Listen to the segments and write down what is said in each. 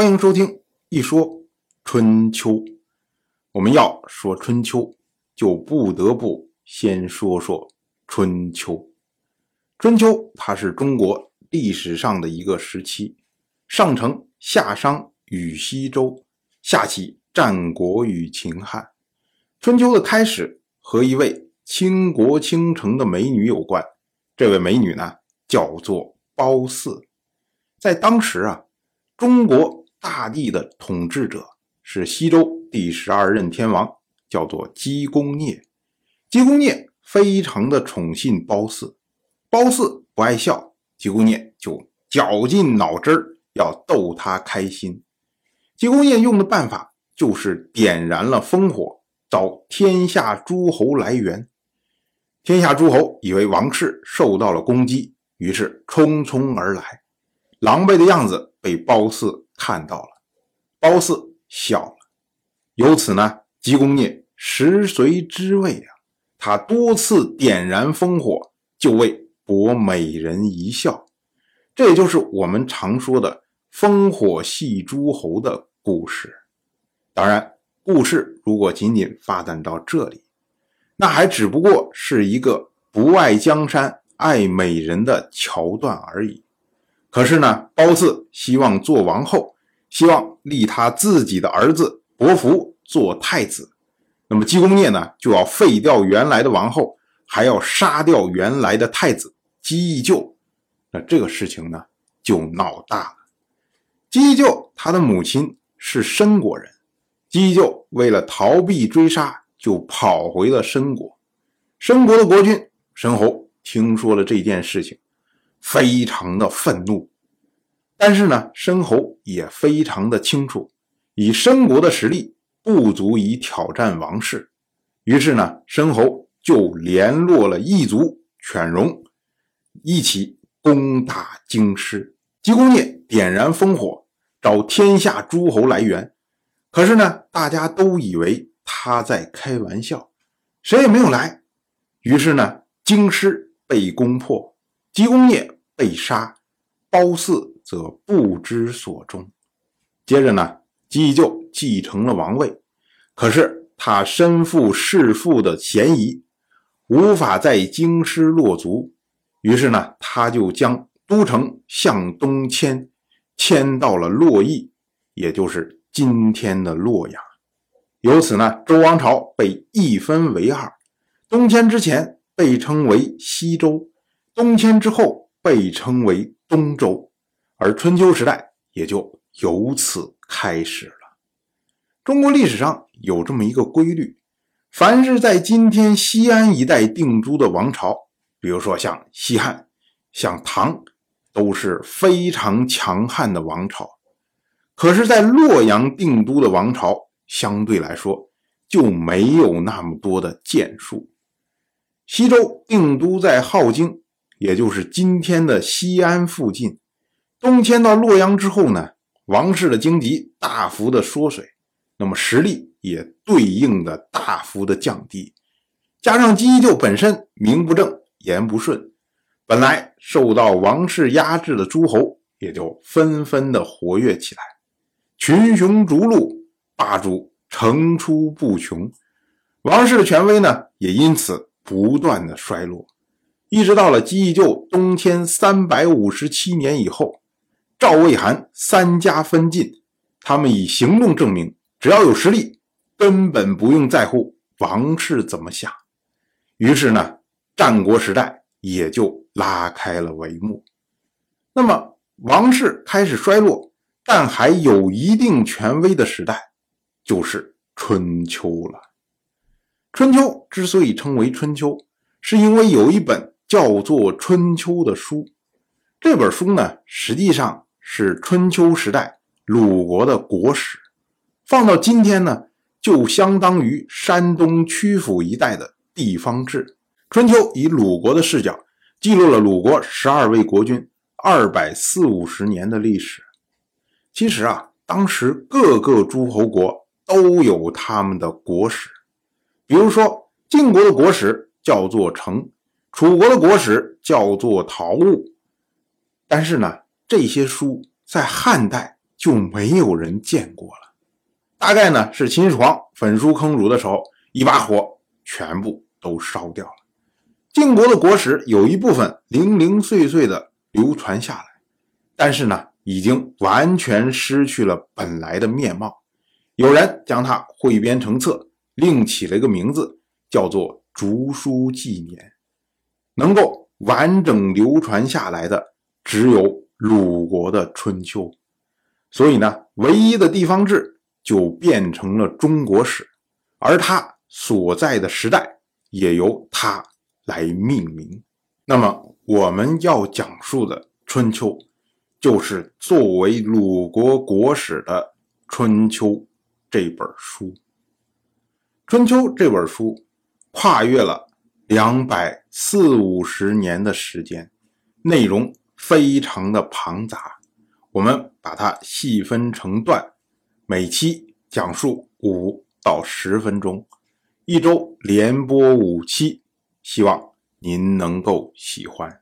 欢迎收听《一说春秋》。我们要说春秋，就不得不先说说春秋。春秋它是中国历史上的一个时期，上承夏商与西周，下启战国与秦汉。春秋的开始和一位倾国倾城的美女有关。这位美女呢，叫做褒姒。在当时啊，中国。大地的统治者是西周第十二任天王，叫做姬公聂。姬公聂非常的宠信褒姒，褒姒不爱笑，姬公聂就绞尽脑汁儿要逗她开心。姬公聂用的办法就是点燃了烽火，找天下诸侯来援。天下诸侯以为王室受到了攻击，于是匆匆而来，狼狈的样子被褒姒。看到了，褒姒笑了。由此呢，姬公聂食髓知味啊，他多次点燃烽火，就为博美人一笑。这也就是我们常说的“烽火戏诸侯”的故事。当然，故事如果仅仅发展到这里，那还只不过是一个不爱江山爱美人的桥段而已。可是呢，褒姒希望做王后，希望立他自己的儿子伯服做太子。那么姬公聂呢，就要废掉原来的王后，还要杀掉原来的太子姬义臼。那这个事情呢，就闹大了。姬义臼他的母亲是申国人，姬义臼为了逃避追杀，就跑回了申国。申国的国君申侯听说了这件事情。非常的愤怒，但是呢，申侯也非常的清楚，以申国的实力不足以挑战王室，于是呢，申侯就联络了异族犬戎，一起攻打京师。姬公业点燃烽火，找天下诸侯来援，可是呢，大家都以为他在开玩笑，谁也没有来。于是呢，京师被攻破。姬公业被杀，褒姒则不知所终。接着呢，姬就继承了王位，可是他身负弑父的嫌疑，无法在京师落足。于是呢，他就将都城向东迁，迁到了洛邑，也就是今天的洛阳。由此呢，周王朝被一分为二。东迁之前被称为西周。东迁之后被称为东周，而春秋时代也就由此开始了。中国历史上有这么一个规律：凡是在今天西安一带定都的王朝，比如说像西汉、像唐，都是非常强悍的王朝；可是，在洛阳定都的王朝，相对来说就没有那么多的建树。西周定都在镐京。也就是今天的西安附近，东迁到洛阳之后呢，王室的经济大幅的缩水，那么实力也对应的大幅的降低，加上姬就本身名不正言不顺，本来受到王室压制的诸侯也就纷纷的活跃起来，群雄逐鹿，霸主层出不穷，王室的权威呢也因此不断的衰落。一直到了姬义臼东迁三百五十七年以后，赵、魏、韩三家分晋，他们以行动证明，只要有实力，根本不用在乎王室怎么想。于是呢，战国时代也就拉开了帷幕。那么，王室开始衰落，但还有一定权威的时代，就是春秋了。春秋之所以称为春秋，是因为有一本。叫做《春秋》的书，这本书呢，实际上是春秋时代鲁国的国史，放到今天呢，就相当于山东曲阜一带的地方志。《春秋》以鲁国的视角，记录了鲁国十二位国君二百四五十年的历史。其实啊，当时各个诸侯国都有他们的国史，比如说晋国的国史叫做成。楚国的国史叫做《陶物》，但是呢，这些书在汉代就没有人见过了。大概呢是秦始皇焚书坑儒的时候，一把火全部都烧掉了。晋国的国史有一部分零零碎碎的流传下来，但是呢，已经完全失去了本来的面貌。有人将它汇编成册，另起了一个名字，叫做《竹书纪年》。能够完整流传下来的，只有鲁国的春秋。所以呢，唯一的地方志就变成了中国史，而它所在的时代也由它。来命名。那么我们要讲述的《春秋》，就是作为鲁国国史的《春秋》这本书。《春秋》这本书跨越了两百四五十年的时间，内容非常的庞杂。我们把它细分成段，每期讲述五到十分钟，一周连播五期。希望您能够喜欢。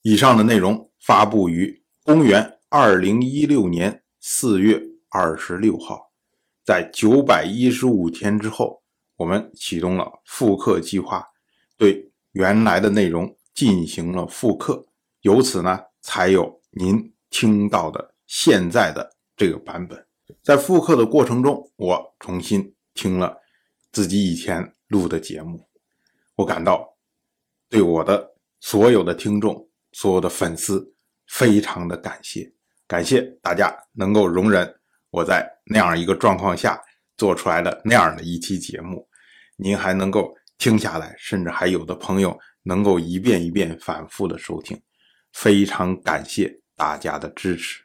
以上的内容发布于公元二零一六年四月二十六号，在九百一十五天之后，我们启动了复刻计划，对原来的内容进行了复刻，由此呢，才有您听到的现在的这个版本。在复刻的过程中，我重新听了自己以前录的节目，我感到。对我的所有的听众、所有的粉丝，非常的感谢，感谢大家能够容忍我在那样一个状况下做出来的那样的一期节目，您还能够听下来，甚至还有的朋友能够一遍一遍反复的收听，非常感谢大家的支持。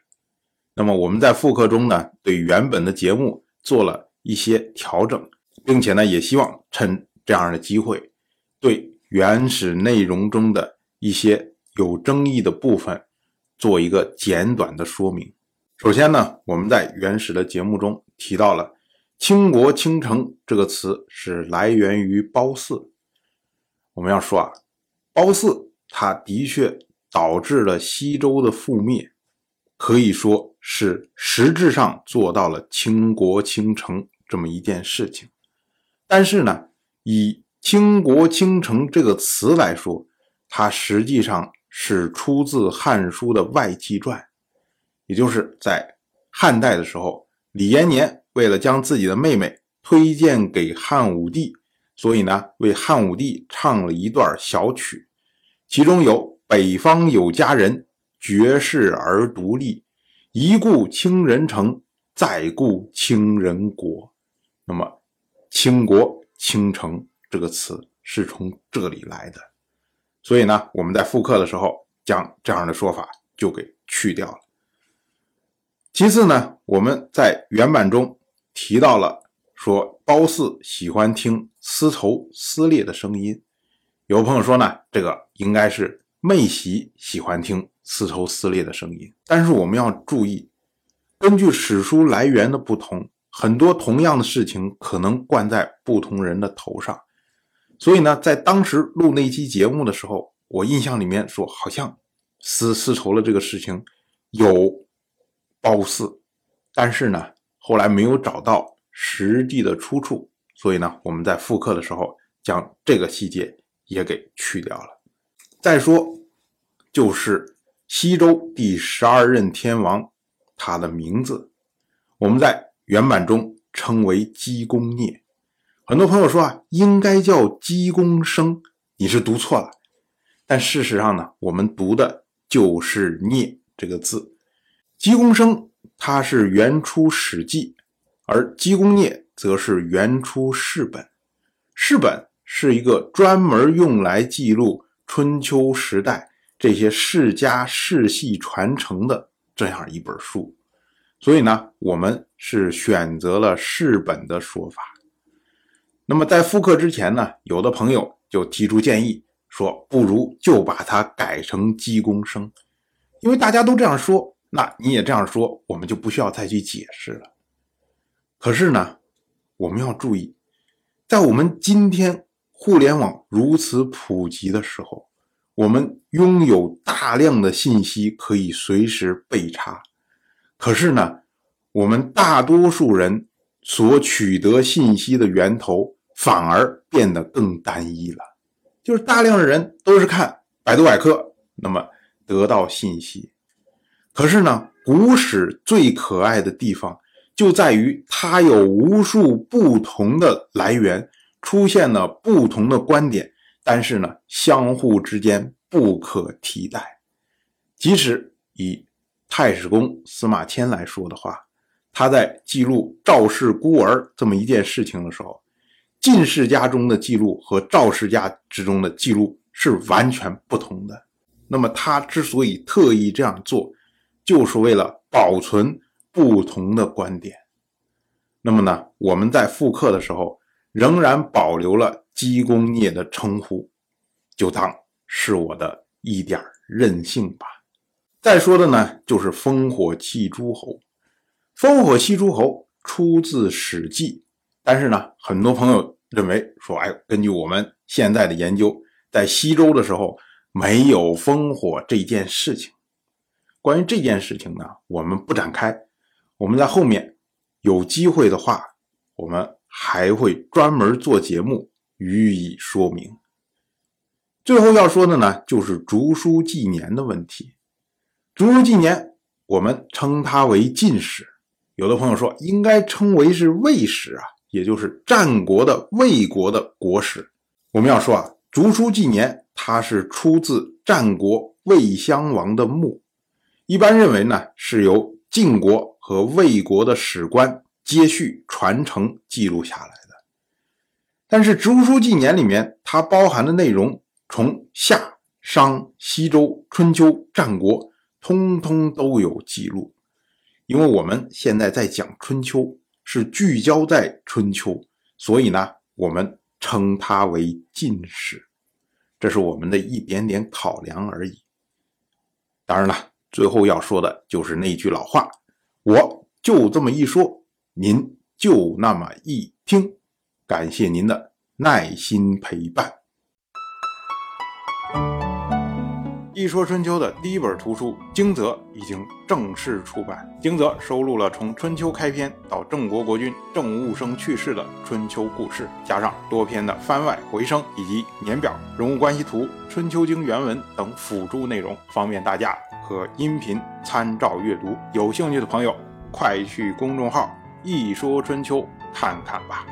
那么我们在复刻中呢，对原本的节目做了一些调整，并且呢，也希望趁这样的机会对。原始内容中的一些有争议的部分，做一个简短的说明。首先呢，我们在原始的节目中提到了“倾国倾城”这个词是来源于褒姒。我们要说啊，褒姒他的确导致了西周的覆灭，可以说是实质上做到了倾国倾城这么一件事情。但是呢，以倾国倾城这个词来说，它实际上是出自《汉书》的外戚传，也就是在汉代的时候，李延年为了将自己的妹妹推荐给汉武帝，所以呢，为汉武帝唱了一段小曲，其中有“北方有佳人，绝世而独立，一顾倾人城，再顾倾人国”。那么，倾国倾城。这个词是从这里来的，所以呢，我们在复刻的时候将这样的说法就给去掉了。其次呢，我们在原版中提到了说褒姒喜欢听丝绸撕裂的声音，有朋友说呢，这个应该是妹喜喜欢听丝绸撕裂的声音，但是我们要注意，根据史书来源的不同，很多同样的事情可能灌在不同人的头上。所以呢，在当时录那期节目的时候，我印象里面说好像丝丝绸的这个事情有褒姒，但是呢，后来没有找到实际的出处，所以呢，我们在复刻的时候将这个细节也给去掉了。再说，就是西周第十二任天王，他的名字我们在原版中称为姬公聂。很多朋友说啊，应该叫姬公生，你是读错了。但事实上呢，我们读的就是“聂”这个字。姬公生它是原出《史记》，而姬公聂则是原出《世本》。《世本》是一个专门用来记录春秋时代这些世家世系传承的这样一本书，所以呢，我们是选择了《世本》的说法。那么在复刻之前呢，有的朋友就提出建议说，不如就把它改成姬公生，因为大家都这样说，那你也这样说，我们就不需要再去解释了。可是呢，我们要注意，在我们今天互联网如此普及的时候，我们拥有大量的信息可以随时被查，可是呢，我们大多数人所取得信息的源头反而变得更单一了，就是大量的人都是看百度百科，那么得到信息。可是呢，古史最可爱的地方就在于它有无数不同的来源，出现了不同的观点，但是呢，相互之间不可替代。即使以太史公司马迁来说的话，他在记录赵氏孤儿这么一件事情的时候，晋世家中的记录和赵世家之中的记录是完全不同的。那么他之所以特意这样做，就是为了保存不同的观点。那么呢，我们在复刻的时候仍然保留了姬公聂的称呼，就当是我的一点任性吧。再说的呢，就是烽火戏诸侯。烽火戏诸侯出自《史记》，但是呢，很多朋友认为说，哎，根据我们现在的研究，在西周的时候没有烽火这件事情。关于这件事情呢，我们不展开。我们在后面有机会的话，我们还会专门做节目予以说明。最后要说的呢，就是竹书纪年的问题。竹书纪年，我们称它为晋史。有的朋友说，应该称为是魏史啊，也就是战国的魏国的国史。我们要说啊，竹书纪年它是出自战国魏襄王的墓。一般认为呢，是由晋国和魏国的史官接续传承记录下来的。但是《竹书纪年》里面它包含的内容，从夏、商、西周、春秋、战国，通通都有记录。因为我们现在在讲春秋，是聚焦在春秋，所以呢，我们称它为晋史。这是我们的一点点考量而已。当然了。最后要说的就是那句老话，我就这么一说，您就那么一听，感谢您的耐心陪伴。一说春秋的第一本图书《惊泽》已经正式出版，《惊泽》收录了从春秋开篇到郑国国君郑务生去世的春秋故事，加上多篇的番外回声以及年表、人物关系图、春秋经原文等辅助内容，方便大家。和音频参照阅读，有兴趣的朋友快去公众号“一说春秋”看看吧。